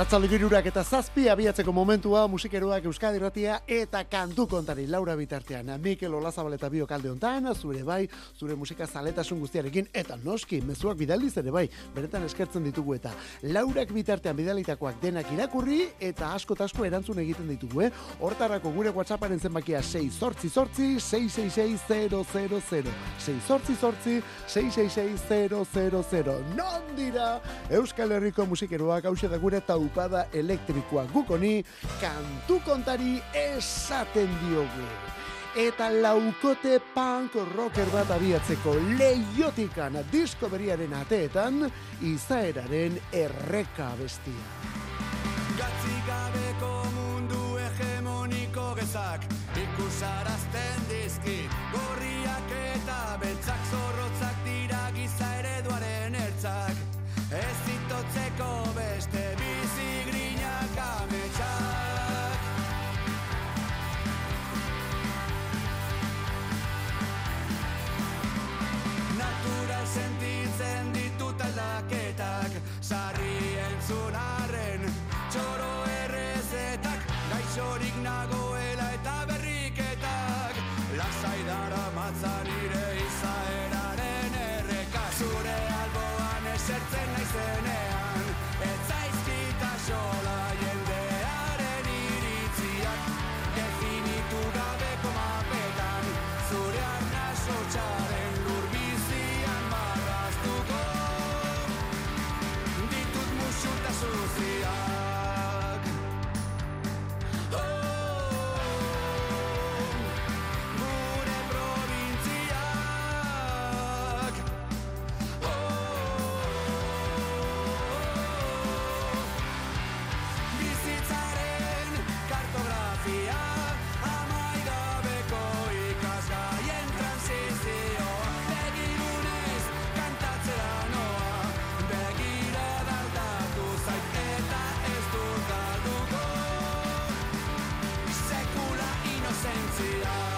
Arratzalde girurak eta zazpi abiatzeko momentua musikeroak Euskadi Ratia eta kantu kontari Laura bitartean. Mikel Olazabal eta bio kalde ontan, zure bai, zure musika zaletasun guztiarekin eta noski, mezuak bidaliz ere bai, beretan eskertzen ditugu eta Laurak bitartean bidalitakoak denak irakurri eta asko asko erantzun egiten ditugu, eh? Hortarako gure WhatsApparen zenbakia 6 sortzi sortzi 666 6 sortzi sortzi 666 Non dira Euskal Herriko musikeroak hause da gure eta upada elektrikoa gukoni kantu kontari esaten diogu. Eta laukote punk rocker bat abiatzeko leiotikan disko beriaren ateetan izaeraren erreka bestia. see us.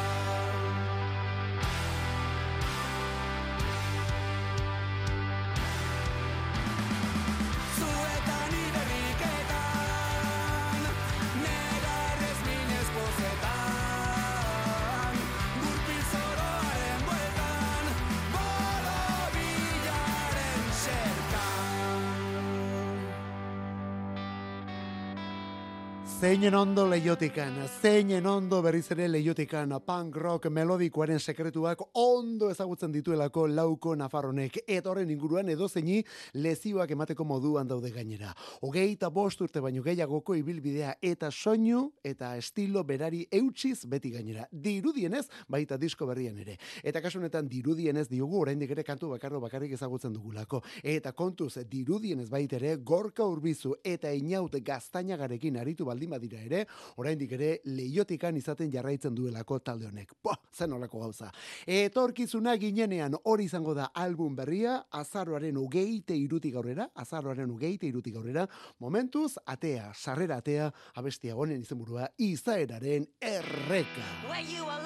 Zeinen ondo leiotikan, zeinen ondo berriz ere leiotikan, punk rock melodikoaren sekretuak ondo ezagutzen dituelako lauko nafarronek, eta horren inguruan edo zeini lezioak emateko moduan daude gainera. Ogei eta bost urte baino gehiagoko ibilbidea eta soinu eta estilo berari eutxiz beti gainera. Dirudienez, baita disko berrian ere. Eta kasunetan dirudienez diogu oraindik ere kantu bakarro bakarrik ezagutzen dugulako. Eta kontuz, dirudienez baita ere gorka urbizu eta inaut gaztainagarekin aritu baldin badira ere, oraindik ere leiotikan izaten jarraitzen duelako talde honek. Bo, zen olako gauza. Etorkizuna ginenean hori izango da album berria, azaroaren ugeite irutik aurrera, azaroaren ugeite irutik aurrera, momentuz, atea, sarrera atea, abestia honen izenburua, izaeraren erreka. When you are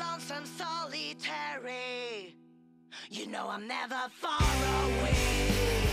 solitary, you know I'm never far away.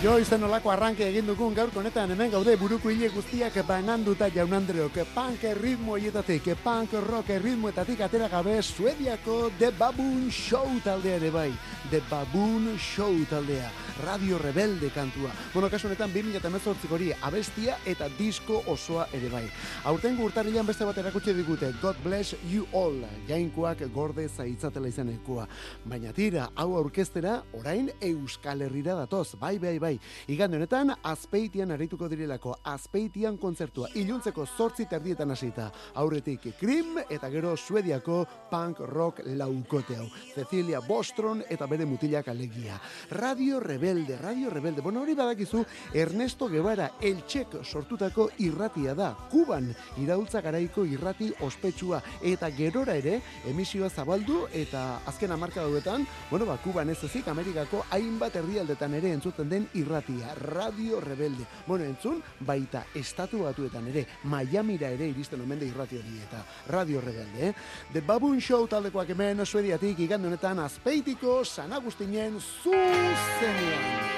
Oi, oi, oi, zen olako arranke egin dugun gaur honetan hemen gaude buruko hile guztiak bananduta jaun Andreok, punk ritmo hietatik, punk rock ritmoetatik atera gabe Suediako The Baboon Show taldea ere bai, The Baboon Show taldea, Radio Rebelde kantua. Bueno, kasu honetan 2018 hori abestia eta disko osoa ere bai. Aurtengo urtarrilan beste bat erakutsi digute, God Bless You All, jainkoak gorde zaitzatela izenekua. Baina tira, hau aurkestera, orain Euskal Herrira datoz, bai, bai, bai. Igande honetan, azpeitian arituko direlako, azpeitian kontzertua, iluntzeko zortzi terdietan hasita. Aurretik krim eta gero suediako punk rock laukote hau. Cecilia Bostron eta bere mutilak alegia. Radio Rebelde, Radio Rebelde. Bueno, hori badakizu, Ernesto Guevara eltsek sortutako irratia da. Kuban, iraultza garaiko irrati ospetsua. Eta gerora ere, emisioa zabaldu eta azken amarka daudetan, bueno, ba, Kuban ez ezik, Amerikako hainbat herrialdetan ere entzuten den irratia, Radio Rebelde. Bueno, entzun, baita estatu batuetan ere, Miamira ere iristen omen da irrati hori eta Radio Rebelde, eh? The Baboon Show taldekoak hemen suediatik igande honetan azpeitiko San Agustinen zuzenean.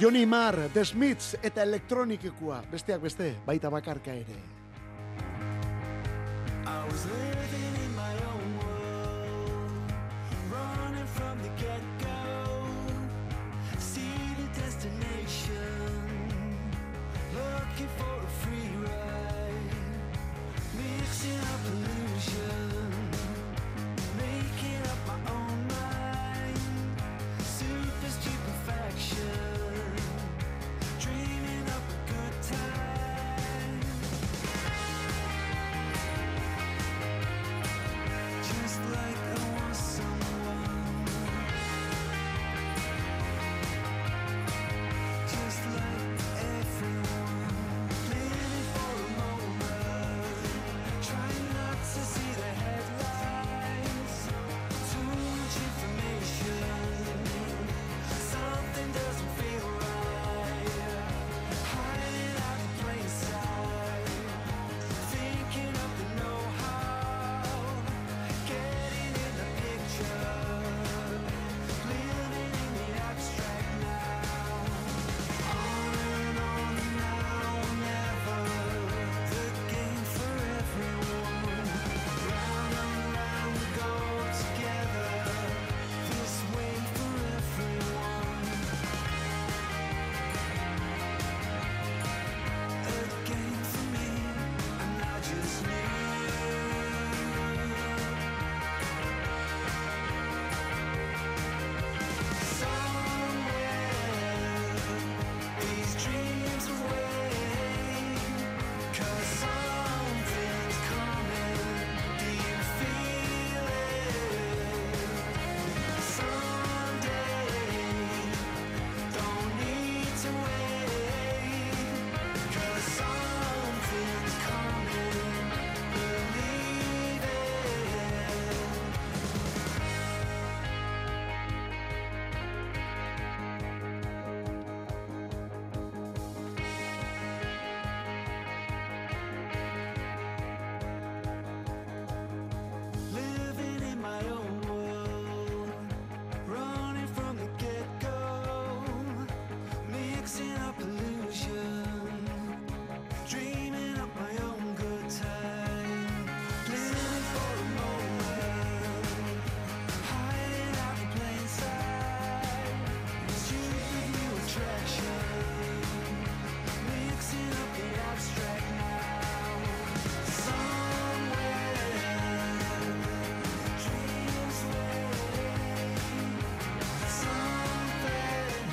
Johnny Marr, The Smiths eta elektronikekoa, besteak beste, baita bakarka ere. I was living looking for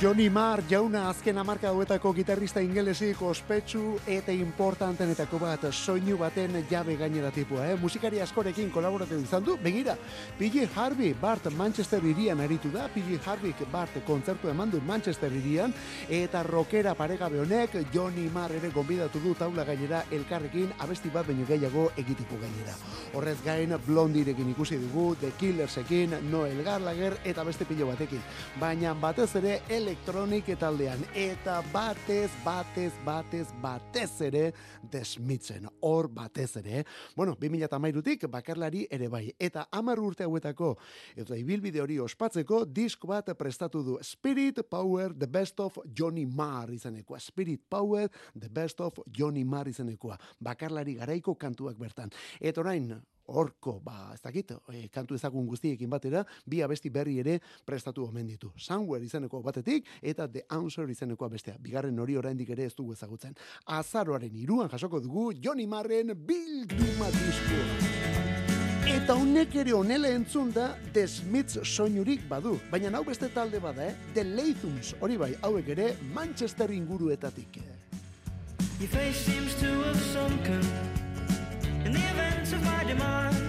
Johnny Marr jauna azken amarka hauetako gitarrista ingelesik ospetsu eta importantenetako bat soinu baten jabe gainera tipua, eh? Musikari askorekin kolaboratu izan du, begira, PJ Harvey Bart Manchester irian aritu da, PJ Harvey Bart kontzertu eman du Manchester irian, eta rockera paregabe honek Johnny Marr ere gonbidatu du taula gainera elkarrekin abesti bat baino gehiago egiteko gainera. Horrez gain, Blondirekin ikusi dugu, The Killersekin, Noel Gallagher eta beste pilo batekin. Baina batez ere, L elektronik taldean. Eta batez, batez, batez, batez ere desmitzen. Hor batez ere. Bueno, 2008tik bakarlari ere bai. Eta amar urte hauetako, eta ibilbide hori ospatzeko, disko bat prestatu du Spirit Power The Best of Johnny Marr izanekoa. Spirit Power The Best of Johnny Marr izanekoa. Bakarlari garaiko kantuak bertan. Eta orain, horko, ba, ez dakit, e, kantu ezagun guztiekin batera, bi abesti berri ere prestatu omen ditu. Somewhere izeneko batetik, eta The Answer izenekoa bestea. Bigarren hori oraindik ere ez dugu ezagutzen. Azaroaren iruan jasoko dugu Johnny Marren bilduma diskoa. Eta honek ere onela entzun da The Smiths soinurik badu. Baina hau beste talde bada, eh? The Lathums, hori bai, hauek ere Manchester inguruetatik. Your face seems to have sunken in the event of my demise.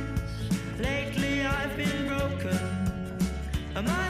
Lately I've been broken, and my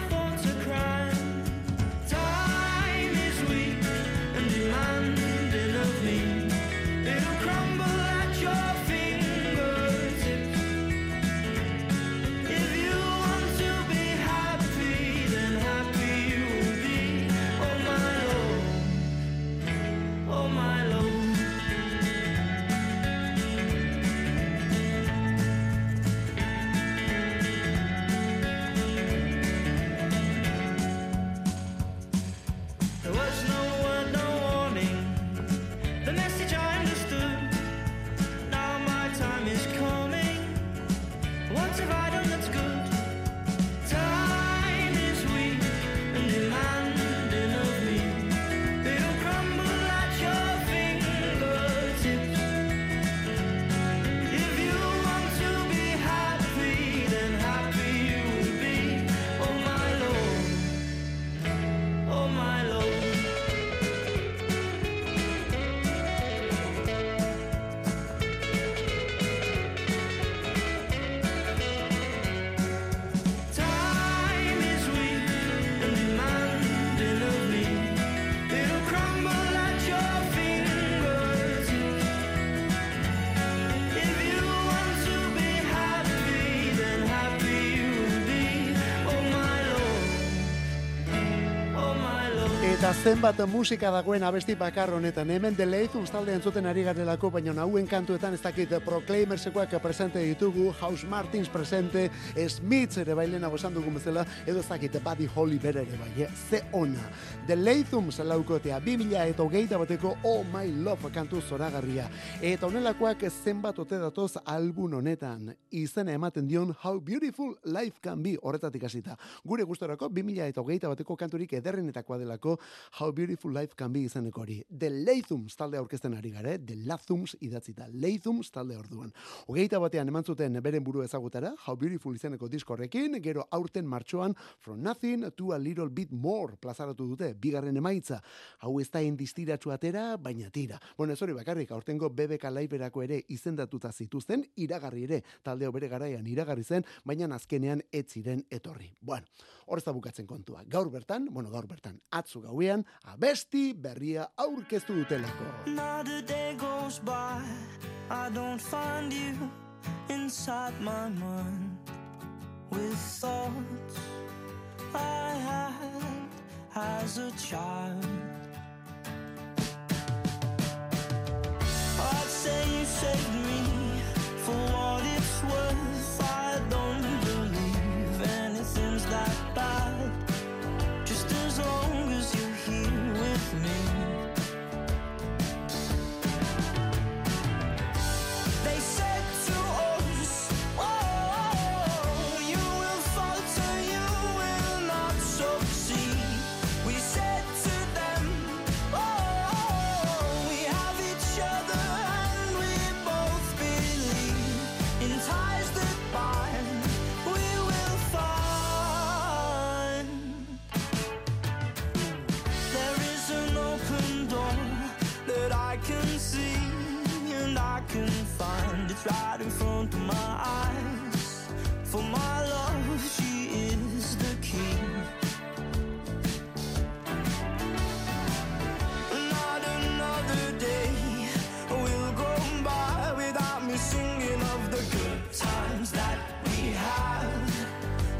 zenbat musika dagoen abesti bakar honetan. Hemen The Lathums talde entzuten ari garelako, baina hauen kantuetan ez dakit Proclaimersekoak presente ditugu, House Martins presente, Smiths ere bailena esan dugun bezala, edo ez dakit Buddy Holly bere ere bai, eh? ze ona. The Lathums laukotea, 2000 eta hogeita bateko Oh My Love kantu zoragarria. Eta honelakoak zenbat ote datoz album honetan. Izena ematen dion How Beautiful Life Can Be horretatik hasita. Gure gustorako 2000 eta hogeita bateko kanturik ederrenetakoa delako How Beautiful Life Can Be izeneko hori. The Lathums talde aurkezten ari gare, The Lathums idatzita, Lathums talde orduan. Hogeita batean eman zuten beren buru ezagutara, How Beautiful izeneko diskorrekin, gero aurten martxoan From Nothing to a Little Bit More plazaratu dute, bigarren emaitza. Hau ez da indistiratxu atera, baina tira. Bueno, ez hori bakarrik, aurtengo BBK Live-erako ere izendatuta zituzten, iragarri ere, taldeo bere garaian iragarri zen, baina azkenean ez ziren etorri. Bueno, hor ez da bukatzen kontua. Gaur bertan, bueno, gaur bertan, atzu gauean, abesti berria aurkeztu dutelako. Not a day goes by, I don't find you inside my mind with thoughts I had as a child. I'd say you saved me for what it's worth. Right in front of my eyes. For my love, she is the key. Not another day will go by without me singing of the good times that we had.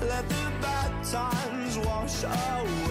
Let the bad times wash away.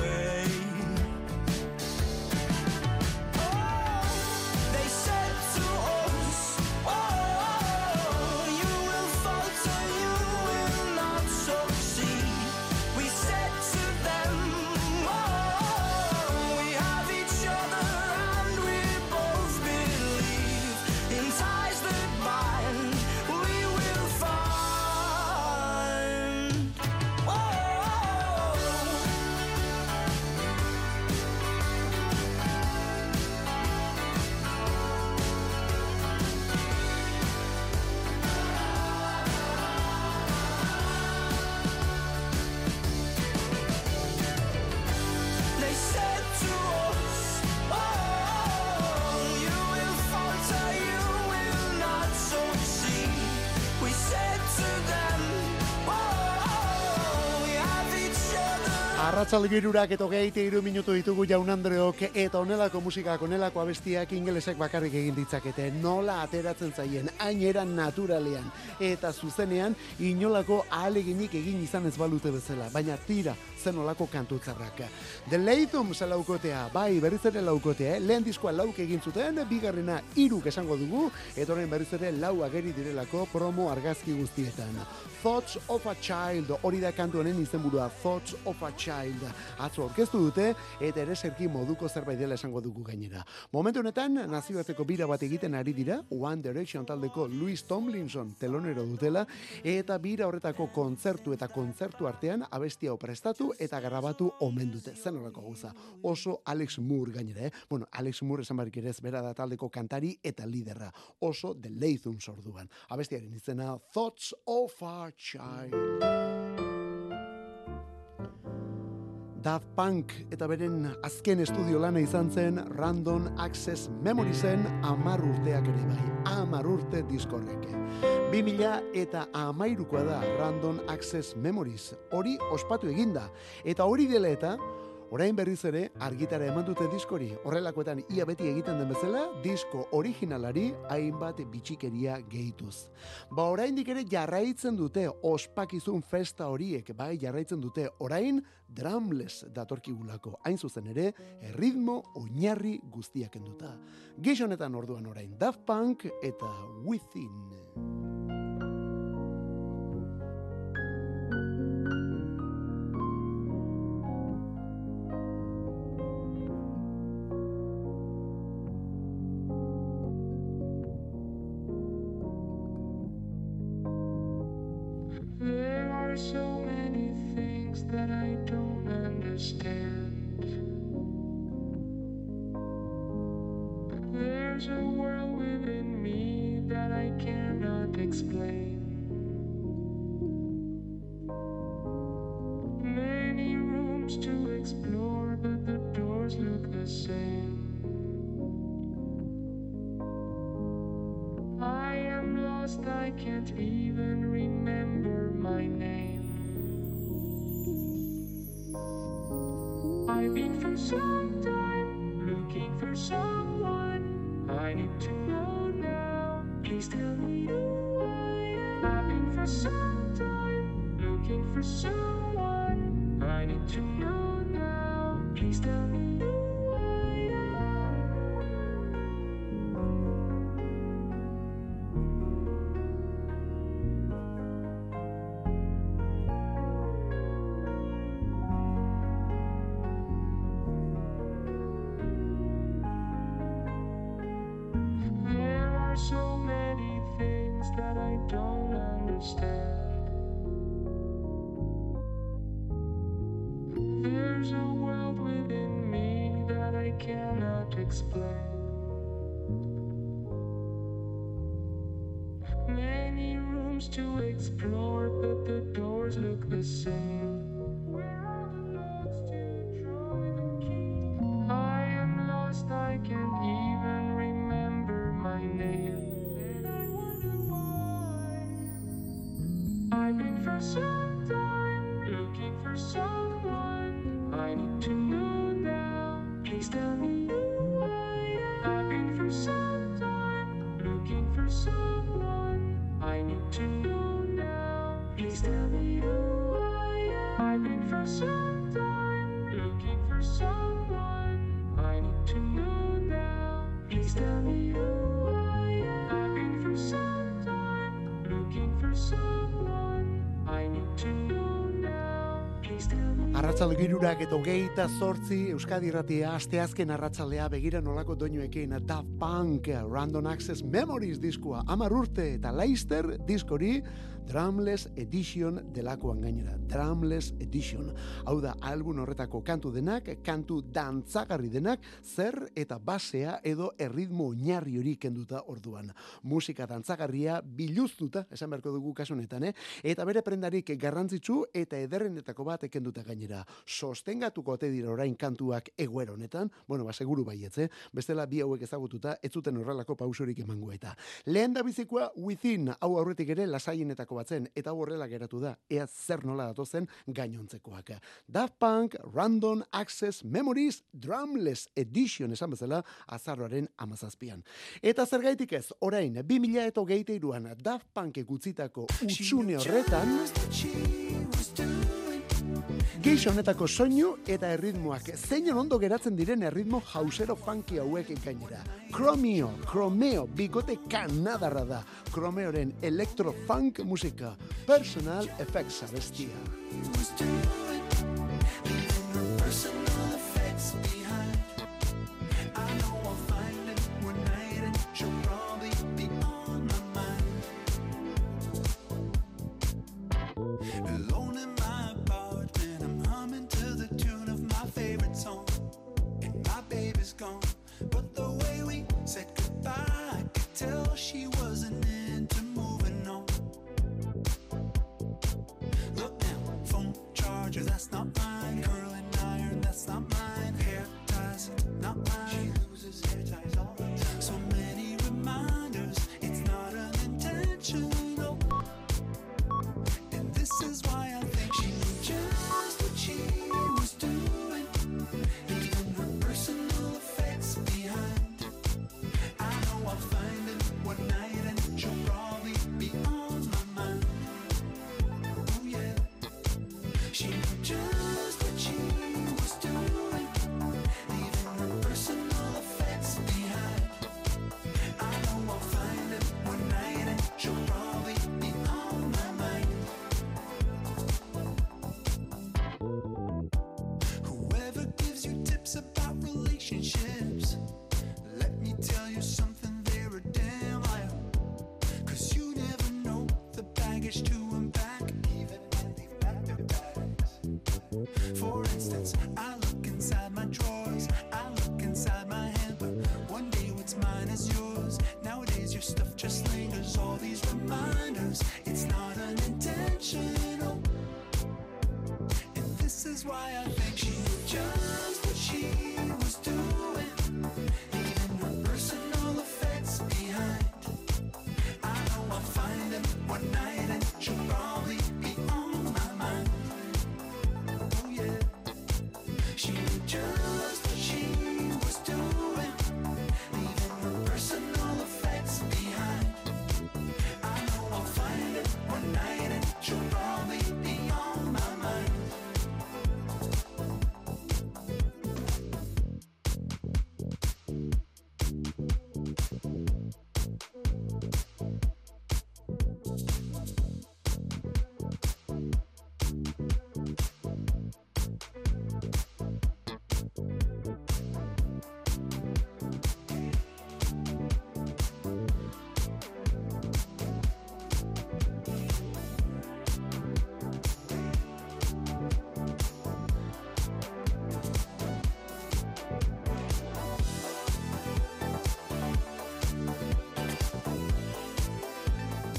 Arratzal girurak eto geite iru minutu ditugu jaun Andreok eta onelako musikak, onelako abestiak ingelesek bakarrik egin ditzakete. Nola ateratzen zaien, aineran naturalean eta zuzenean inolako ahaleginik egin izan ez balute bezala. Baina tira, zen olako kantutzarrak. The Lathum laukotea, bai, berriz ere laukotea, eh? lehen diskoa lauk egin zuten, bigarrena iruk esango dugu, eta orain berriz ere lau ageri direlako promo argazki guztietan. Thoughts of a Child, hori da kantu honen izenburua, Thoughts of a Child. Atzo orkestu dute, eta ere serki moduko zerbait dela esango dugu gainera. Momentu honetan, nazioarteko bira bat egiten ari dira, One Direction taldeko Louis Tomlinson telonero dutela, eta bira horretako kontzertu eta kontzertu artean abestia prestatu eta grabatu omen dute. Zen horreko gauza. Oso Alex Moore gainera, eh? Bueno, Alex Moore esan barik ere bera da taldeko kantari eta liderra. Oso The Lathum sorduan. Abestiaren izena Thoughts of a Child. Daft Punk eta beren azken estudio lana izan zen Random Access Memoriesen amar urteak ere bai, amar urte diskorreke. 2000 eta amairukoa da Random Access Memories, hori ospatu eginda, eta hori dela eta Orain berriz ere argitara eman dute diskori. Horrelakoetan ia beti egiten den bezala, disko originalari hainbat bitxikeria gehituz. Ba oraindik ere jarraitzen dute ospakizun festa horiek, bai jarraitzen dute orain drumless datorkigulako. Hain zuzen ere, erritmo oinarri guztiak enduta. Gizonetan orduan orain Daft Punk eta Within. Can't even remember my name. I've been for some time looking for someone I need to know now. Please tell me who I am. I've been for some time looking for someone I need to know now. Please tell me Arratzal girurak eta hogeita zortzi Euskadi Irratia asteazken arratzalea begira nolako doinuekin Daft Punk Random Access Memories diskoa. Amar urte eta Leister diskori Drumless Edition delakoan gainera. Drumless Edition. Hau da, album horretako kantu denak, kantu dantzagarri denak, zer eta basea edo erritmo oinarri hori kenduta orduan. Musika dantzagarria biluztuta, esan beharko dugu kasu honetan, eh? eta bere prendarik garrantzitsu eta ederrenetako bat kenduta gainera. Sostengatuko ote dira orain kantuak eguero honetan, bueno, ba, seguru baietz, eh? Bestela bi hauek ezagututa, ez zuten horrelako pausurik emango eta. Lehen da bizikoa Within, hau aurretik ere lasaienetako batzen, eta horrela geratu da, ea zer nola datozen gainontzekoak. Daft Punk, Random Access Memories, Drumless Edition esan bezala, azarroaren amazazpian. Eta zergaitik ez, orain, 2000 eta hogeita iruan, Daft Punk gutzitako utxune horretan, Geixa honetako soinu eta erritmoak zeinen ondo geratzen diren erritmo jausero funky hauek gainera. Chromio, Chromeo, bigote kanadarra da. Chromeoren electro-funk musika. Personal effects abestia. Alone why I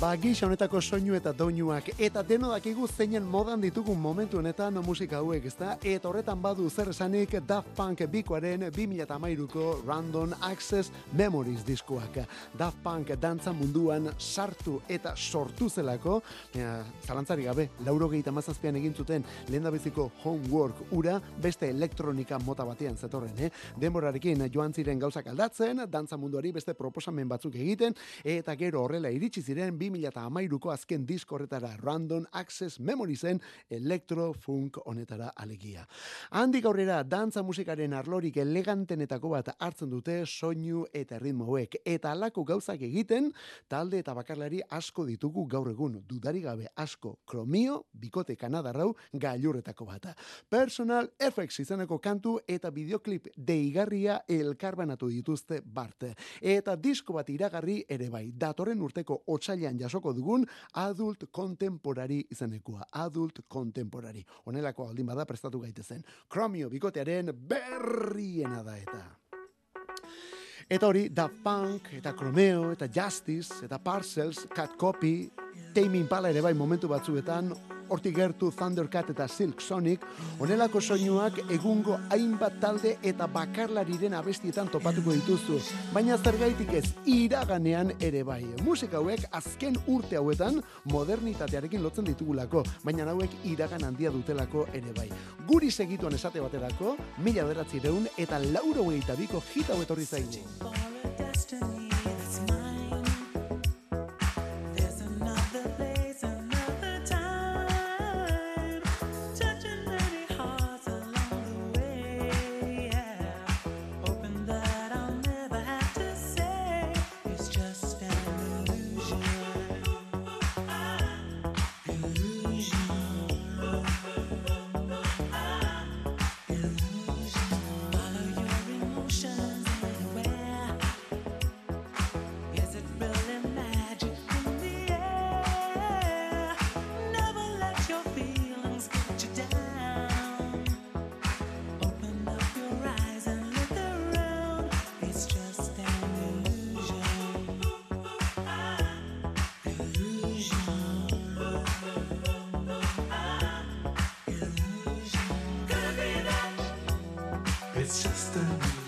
Ba, gisa honetako soinu eta doinuak, eta deno dakigu zeinen modan ditugun momentu honetan musika hauek, ezta? Eta horretan badu zer esanik Daft Punk bikoaren 2008ko Random Access Memories diskoak. Daft Punk dantza munduan sartu eta sortu zelako, ea, zalantzari gabe, lauro gehieta mazazpian egin zuten lehen biziko homework ura, beste elektronika mota batean zetorren, eh? Denborarekin joan ziren gauzak aldatzen, dantza munduari beste proposamen batzuk egiten, eta gero horrela iritsi ziren 2008ko azken disko horretara Random Access Memoriesen electro funk honetara alegia. Handik aurrera dantza musikaren arlorik elegantenetako bat hartzen dute soinu eta ritmo hauek eta alako gauzak egiten talde eta bakarlari asko ditugu gaur egun dudari gabe asko kromio bikote kanadarrau gailurretako bata. Personal Effects izeneko kantu eta videoklip deigarria elkarbanatu dituzte bart. Eta disko bat iragarri ere bai, datorren urteko otsailean jasoko dugun adult contemporary izenekoa. Adult contemporary. Honelako aldin bada prestatu gaitezen. Chromio bikotearen berriena da eta. Eta hori, Daft Punk, eta Chromeo, eta Justice, eta Parcels, Cat Copy, Tame Impala ere bai momentu batzuetan, hortik gertu Thundercat eta Silk Sonic, onelako soinuak egungo hainbat talde eta bakarlariren abestietan topatuko dituzu, baina zergaitik ez iraganean ere bai. Musika hauek azken urte hauetan modernitatearekin lotzen ditugulako, baina hauek iragan handia dutelako ere bai. Guri segituan esate baterako, mila beratzireun eta lauro gehieta biko hit hau etorri zaigu. It's just an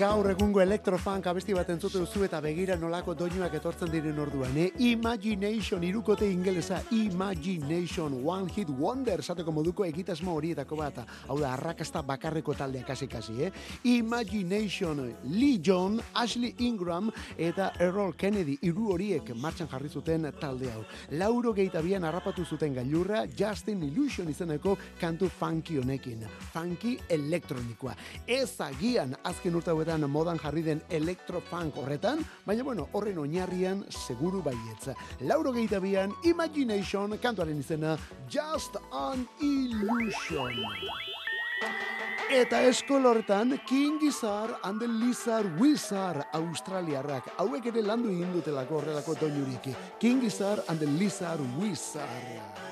Gaur egungo electrofunk abesti bat entzute duzu eta begira nolako doinuak etortzen diren orduan, eh? Imagination, irukote ingelesa, Imagination, One Hit Wonder, esateko moduko egitasmo horietako bat, hau da, arrakasta bakarreko taldea kasi-kasi, eh? Imagination, Lee John, Ashley Ingram eta Errol Kennedy, hiru horiek martxan jarri zuten talde hau. Lauro geitabian harrapatu zuten gailurra Justin Illusion izeneko kantu funky honekin. Funky elektronikoa. Ez agian azken urte hauetan modan jarri den electrofunk horretan, baina bueno, horren oinarrian seguru baietza. Lauro geitabian Imagination kantuaren izena Just an Illusion. Eta eskol horretan King Gizzard and the Lizard Wizard Australiarrak. Hauek ere landu egin dutelako horrelako doinurik. King Gizzard and the Lizard Wizard.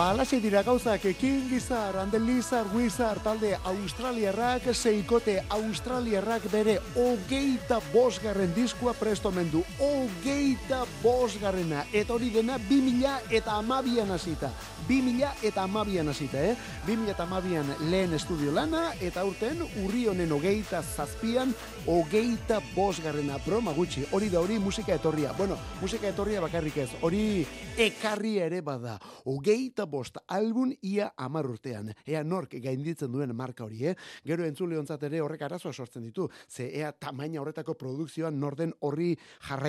Ba, alaxe dira gauzak, King Gizzard, and the Lizard Wizard, talde australiarrak, seikote australiarrak bere hogeita bosgarren diskua prestomendu. Hogeita bosgarrena. Eta hori dena, 2000 eta amabian hasita. 2000 eta amabian hasita, eh? 2000 eta amabian lehen estudio lana, eta urten, urri honen hogeita zazpian, hogeita bosgarrena. Broma gutxi, hori da hori musika etorria. Bueno, musika etorria bakarrik ez, hori ekarri ere bada. Hogeita bost album ia amar urtean. Ea nork gainditzen duen marka hori, eh? Gero entzule ere horrek arazoa sortzen ditu. Ze ea tamaina horretako produkzioan norden horri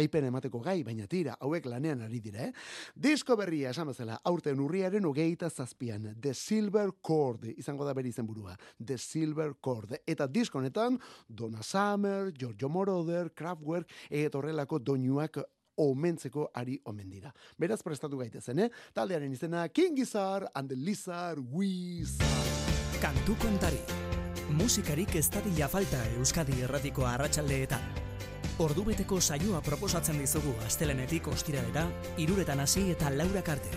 jarraipen emateko gai, baina tira, hauek lanean ari dira, eh? Disko berria, esan bezala, aurten urriaren hogeita zazpian, The Silver Cord, izango da bere izenburua, The Silver Cord. Eta disko honetan, Donna Summer, Giorgio Moroder, Kraftwerk, eta horrelako doinuak omentzeko ari omen dira. Beraz prestatu gaitezen, eh? Taldearen izena King Gizzard and the Lizard Wizard. Kantu kontari. Musikarik ez falta Euskadi erratiko arratsaldeetan. Ordubeteko saioa proposatzen dizugu astelenetik ostiralera, iruretan hasi eta laurak arte.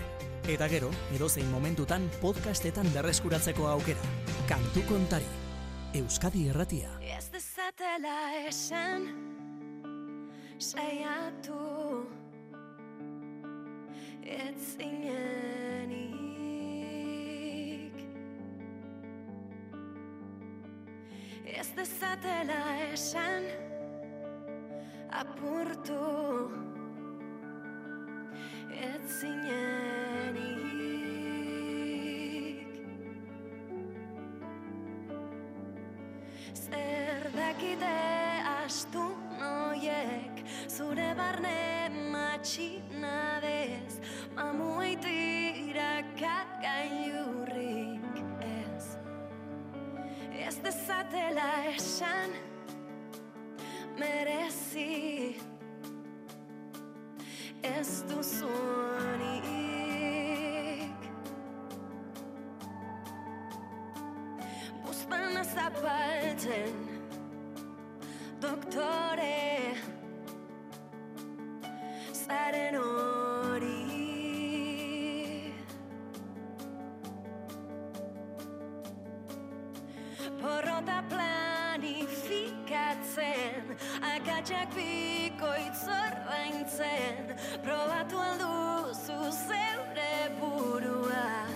Eta gero, edozein momentutan podcastetan berreskuratzeko aukera. Kantu kontari. Euskadi erratia. Ez dezatela esan Saiatu Ez Ez dezatela esan Apurtu Ez zinenik Zer dakite astu noiek Zure barne matxinadez Mamuaitira kagailurrik ez. Ez dezatela esan Merezi Ez duzunik Buztana zapaltzen Doktore Zaren hori Akatsak bikoitz ordaintzen Probatu alduzu zeure burua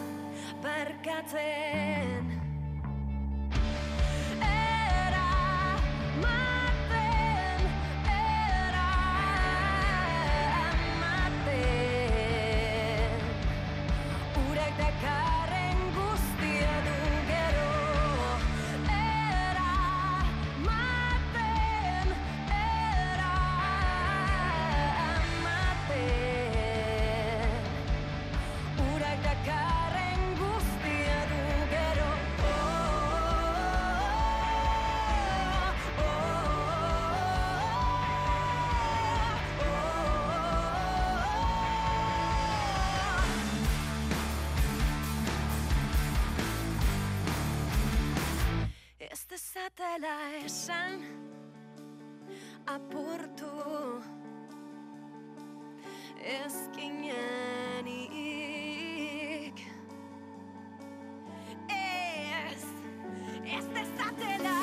Barkatzen dezatela esan apurtu. Ezkinenik Ez, ez dezatela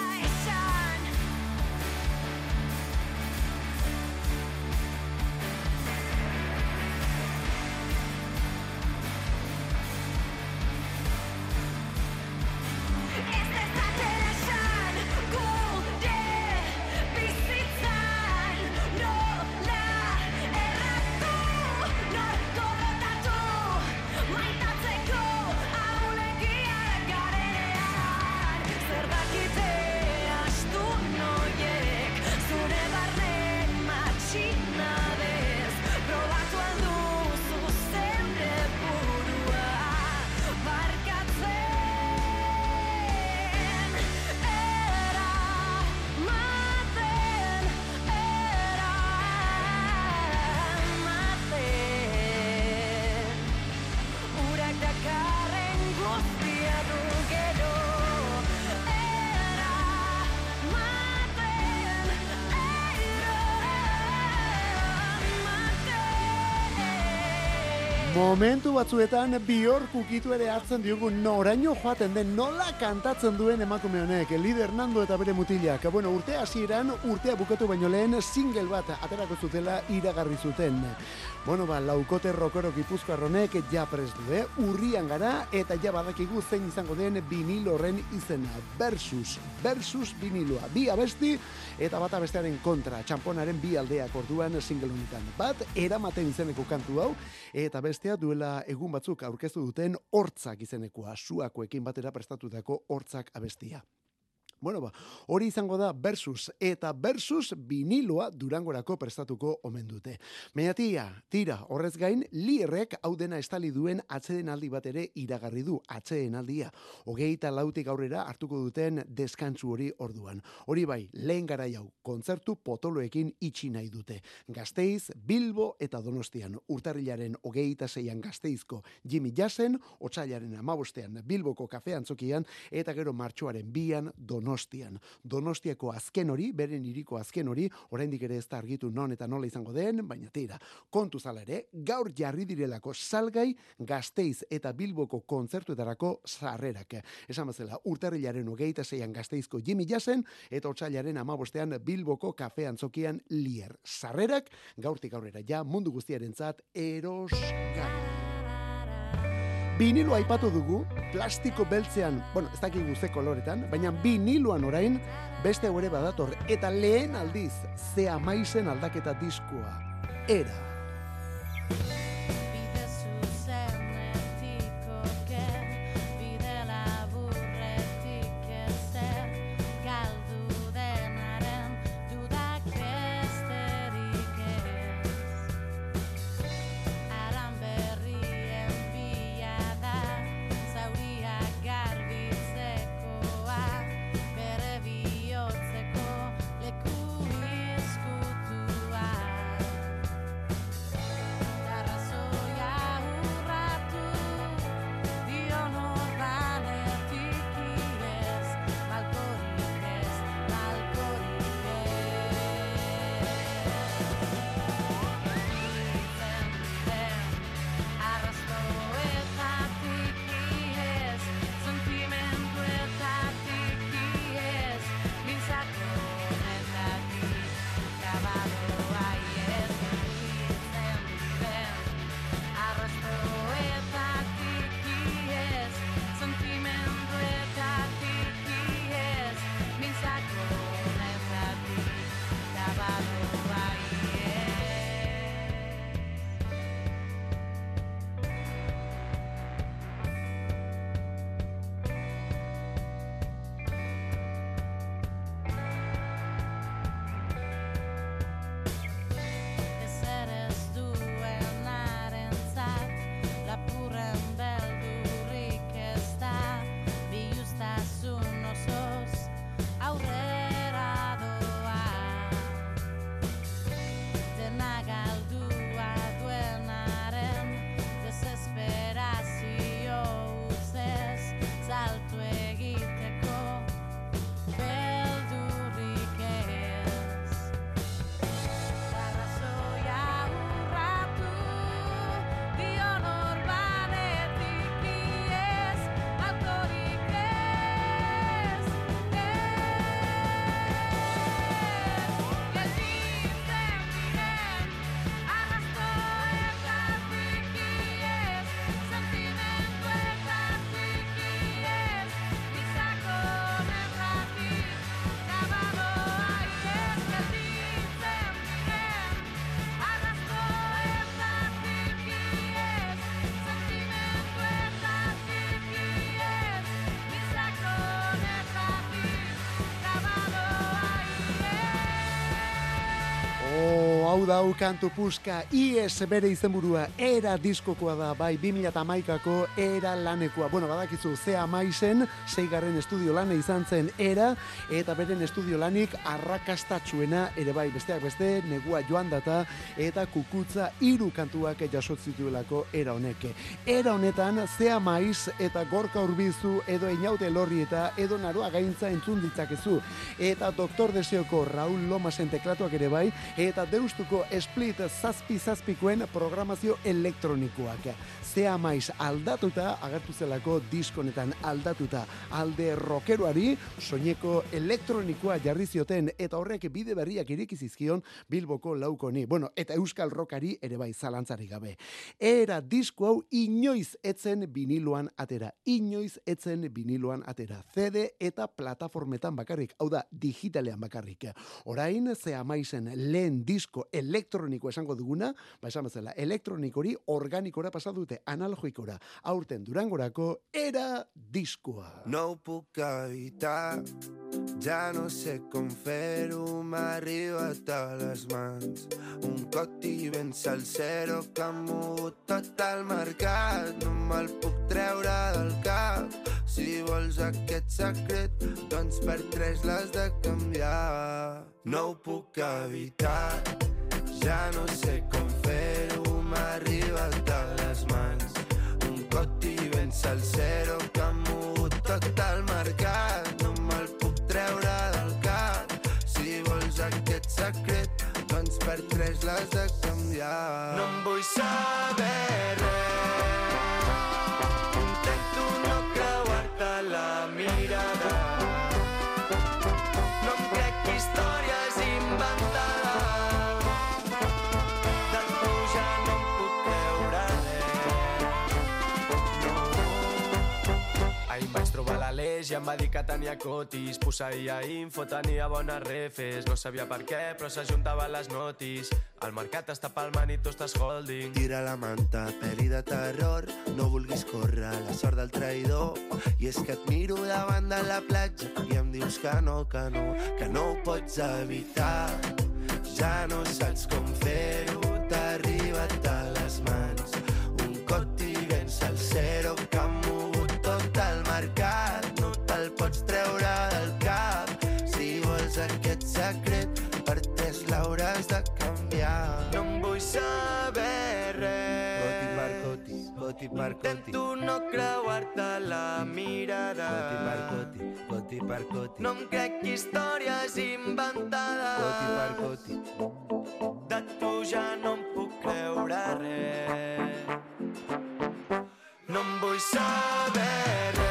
Momentu batzuetan bihor kukitu ere hartzen diogu noraino joaten den nola kantatzen duen emakume honek, lider Nando eta bere mutilak. Bueno, urte hasieran urtea bukatu baino lehen single bat aterako zutela iragarri zuten. Bueno, ba, laukote rokoro gipuzkoar honek ja pres du, eh? Urrian gara eta ja badakigu zein izango den vinil horren izena. Versus, versus viniloa. Bi abesti eta bata bestearen kontra. Txamponaren bi aldeak orduan single honetan. Bat, eramaten izeneko kantu hau, eta bestea duela egun batzuk aurkeztu duten hortzak izenekoa, suakoekin batera prestatutako hortzak abestia. Bueno, ba, hori izango da versus eta versus viniloa durangorako prestatuko omen dute. Baina tira, horrez gain, lierrek hau dena estali duen atzeden aldi bat ere iragarri du, atzeden aldia. Hogeita lautik aurrera hartuko duten deskantzu hori orduan. Hori bai, lehen gara hau, kontzertu potoloekin itxi nahi dute. Gasteiz, Bilbo eta Donostian. Urtarrilaren hogeita zeian gazteizko Jimmy Jassen, otsailaren amabostean Bilboko kafean zokian, eta gero martxoaren bian Donostian. Donostiako azken hori, beren iriko azken hori, oraindik ere ez da argitu non eta nola izango den, baina tira, kontu zala ere, gaur jarri direlako salgai gazteiz eta Bilboko kontzertuetarako sarrerak. Esan bezala, urtarrilaren hogeita zeian gazteizko Jimmy Jassen, eta otsailaren amabostean Bilboko kafean zokian lier. Sarrerak, gaurtik aurrera ja, mundu guztiarentzat erosgai. Vinilo aipatu dugu, plastiko beltzean, bueno, ez dakigu ze koloretan, baina viniloan orain beste ere badator, eta lehen aldiz, ze amaizen aldaketa diskoa. Era. Hau kantu puska, IES bere izenburua, era diskokoa da, bai, 2008ko era lanekoa. Bueno, badakizu, ze amaizen, zeigarren estudio lana izan zen era, eta beren estudio lanik arrakastatxuena, ere bai, besteak beste, negua joan data, eta kukutza hiru kantuak jasotzituelako era honek. Era honetan, zea maiz eta gorka urbizu, edo inaute lorri eta edo naroa gaintza entzun ditzakezu. Eta Doktor Deseoko Raul Lomasen teklatuak ere bai, eta Deustu orduko split zazpi zazpikoen programazio elektronikoak. Zea maiz aldatuta, agertu zelako diskonetan aldatuta alde rockeroari, soineko elektronikoa jarri zioten eta horrek bide berriak ireki zizkion Bilboko laukoni. Bueno, eta Euskal Rockari ere bai zalantzari gabe. Era disko hau inoiz etzen biniloan atera. Inoiz etzen biniloan atera. CD eta plataformetan bakarrik, hau da, digitalean bakarrik. Orain, zea maizen lehen disko elektroniko esango duguna, ba esan bezala, elektronikori organikora pasatute, analogikora, aurten durangorako, era diskoa. No puc evitar, ja no sé com fer-ho, m'ha arribat a les mans. Un coti ben salsero que ha mogut tot el mercat, no me'l puc treure del cap. Si vols aquest secret, doncs per tres l'has de canviar. No ho puc evitar, ja no sé com fer-ho, m'ha arribat a les mans. Un coti ben salsero que ha mogut tot el mercat. No me'l puc treure del cap. Si vols aquest secret, doncs per tres l'has de canviar. No em vull saber i em va dir que tenia cotis Posseïa info, tenia bones refes No sabia per què, però s'ajuntaven les notis El mercat està palmant i tu estàs holding Tira la manta, pel·li de terror, no vulguis córrer la sort del traïdor. I és que et miro davant de la platja i em dius que no, que no, que no ho pots evitar. Ja no saps com fer-ho, coti, coti per coti. Intento no creuar-te la mirada. Coti per coti, coti per coti. No em crec històries inventades. Coti per coti. De tu ja no em puc creure res. No em vull saber res.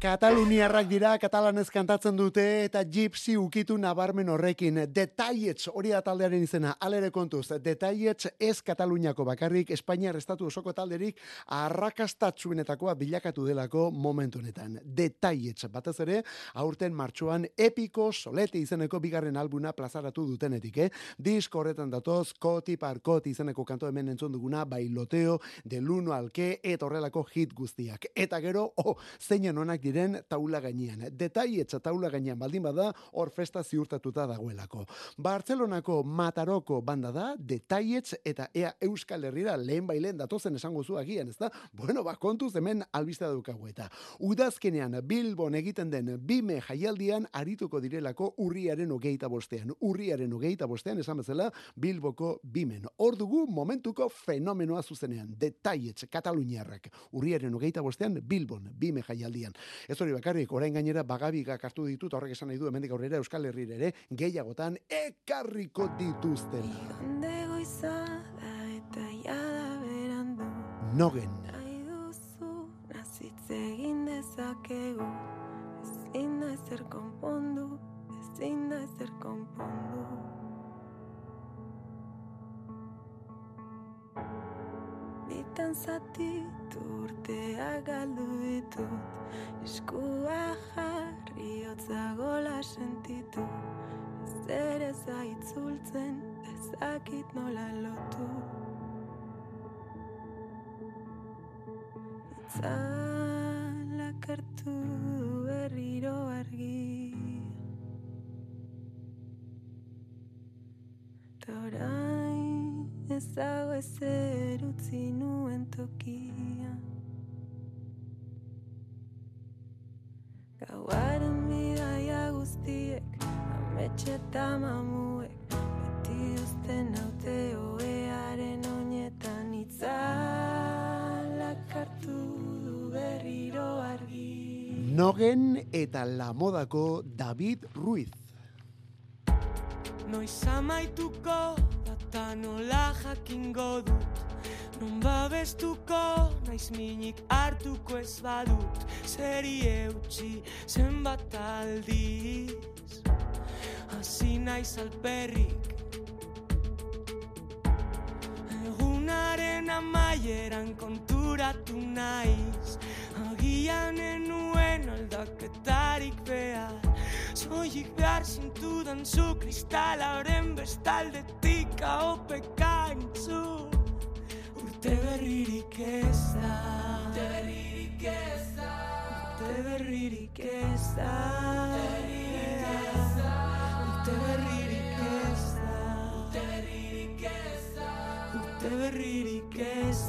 Kataluniarrak dira, katalanez kantatzen dute, eta gypsy ukitu nabarmen horrekin. Detaiets, hori da taldearen izena, alere kontuz, detaiets ez Kataluniako bakarrik, Espainiar estatu osoko talderik arrakastatsuenetakoa bilakatu delako momentu honetan. Detaiets, batez ere, aurten martxoan epiko solete izeneko bigarren albuna plazaratu dutenetik, eh? Disko horretan datoz, koti par koti izeneko kanto hemen entzun duguna, bailoteo, deluno alke, eta horrelako hit guztiak. Eta gero, oh, zeinen onak diren taula gainean. Detaietza taula gainean baldin bada, hor festa ziurtatuta dagoelako. Bartzelonako Mataroko banda da, detaietz eta ea Euskal Herrira lehen bailen datozen esango zu agian, ezta? Bueno, ba, kontuz hemen albiste daukagu eta. Udazkenean Bilbon egiten den bime jaialdian arituko direlako urriaren hogeita bostean. Urriaren hogeita bostean, esan bezala, Bilboko bimen. Hor dugu momentuko fenomenoa zuzenean. Detaietz, Kataluniarrak. Urriaren hogeita bostean, Bilbon, bime jaialdian. Ez hori bakarrik, orain gainera bagabigak hartu ditut, horrek esan nahi du, hemendik aurrera Euskal Herrira ere, gehiagotan ekarriko dituztela. Eta jada berandu Nogen. Nahi duzu nazitz egin dezakegu Ezin da ezer konpondu, ezin da ezer konpondu Bitan zatitu urteak galdu ditut. Eskua jarri hotza gola sentitu. Ez aitzultzen, ezakit nola lotu. Itzalak hartu berriro argi. Ta ez dago ezer utzi nuen tokia Gauaren bidaia guztiek Ametxe eta mamuek Beti uzten haute oearen oinetan Itzalak hartu du berriro argi Nogen eta la modako David Ruiz. Noiz amaituko data nola jakingo dut? Non babestuko naiz minik hartuko ez badut. Zeri eutxi zenbat aldiz. Hasi naiz alperrik Egunaren amaieran konturatu naiz Agian enuen aldaketarik behar Soilik behar zintudan zu kristalaren bestaldetik ahopeka entzun Urte berririk ez da Urte berririk ez da Urte berririk ez da Urte berririk ez da Urte berririk ez Urte berririk ez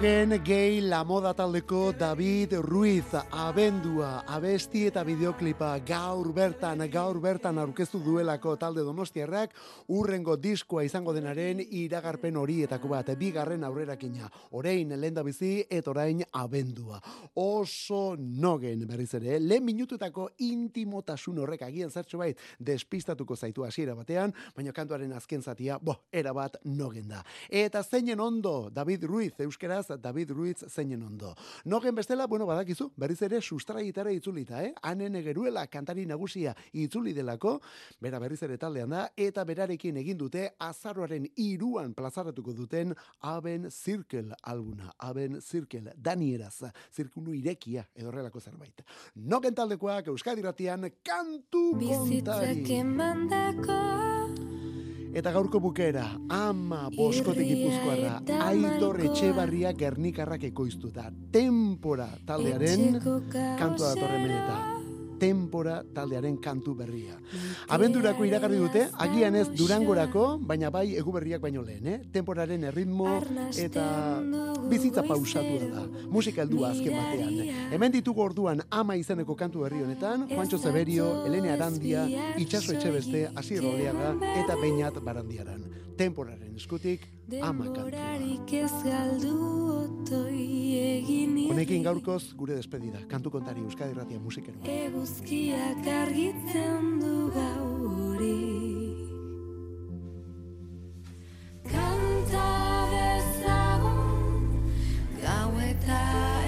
Nogen gay la moda taldeko David Ruiz abendua abesti eta bideoklipa gaur bertan gaur bertan aurkeztu duelako talde Donostiarrak urrengo diskoa izango denaren iragarpen horietako bat bigarren aurrerakina orain lenda bizi eta orain abendua. Oso Nogen berriz ere lehen minututako intimotasun horrek agian zertxo bait despistatuko zaitu hasiera batean baina kantuaren azken zatia bo era bat Nogen da. Eta zeinen ondo David Ruiz euskeraz David Ruiz zeinen ondo. Nogen bestela, bueno, badakizu, berriz ere sustraitara itzulita, eh? Hanen egeruela kantari nagusia itzuli delako, bera berriz ere taldean da, eta berarekin egin dute azaroaren iruan plazaratuko duten Aben Circle albuna. Aben Circle, danieraz, zirkulu irekia edorrelako zerbait. Nogen taldekoak Euskadi ratian kantu Bizitzak kontari. emandako Eta gaurko bukera, ama boskote gipuzkoarra, Aitor Etxebarria Gernikarrak ekoiztuta. Tempora taldearen etxeko kantua datorren kaosera. Tempora taldearen kantu berria. Abendurako iragarri dute, agian ez durangorako, baina bai eguberriak baino lehen, eh? Temporaren erritmo eta bizitza pausatua da. Musika heldua azken batean. Hemen ditugu orduan ama izeneko kantu berri honetan, Juancho Zeberio, Elene Arandia, Itxaso Etxebeste, Asier Oleaga eta Beñat Barandiaran temporaren eskutik amakantua. ez galdu otoi egin Honekin gaurkoz gure despedida, kantu kontari Euskadi Ratia Musikero. Eguzkiak argitzen du gauri Kanta bezagun gauetan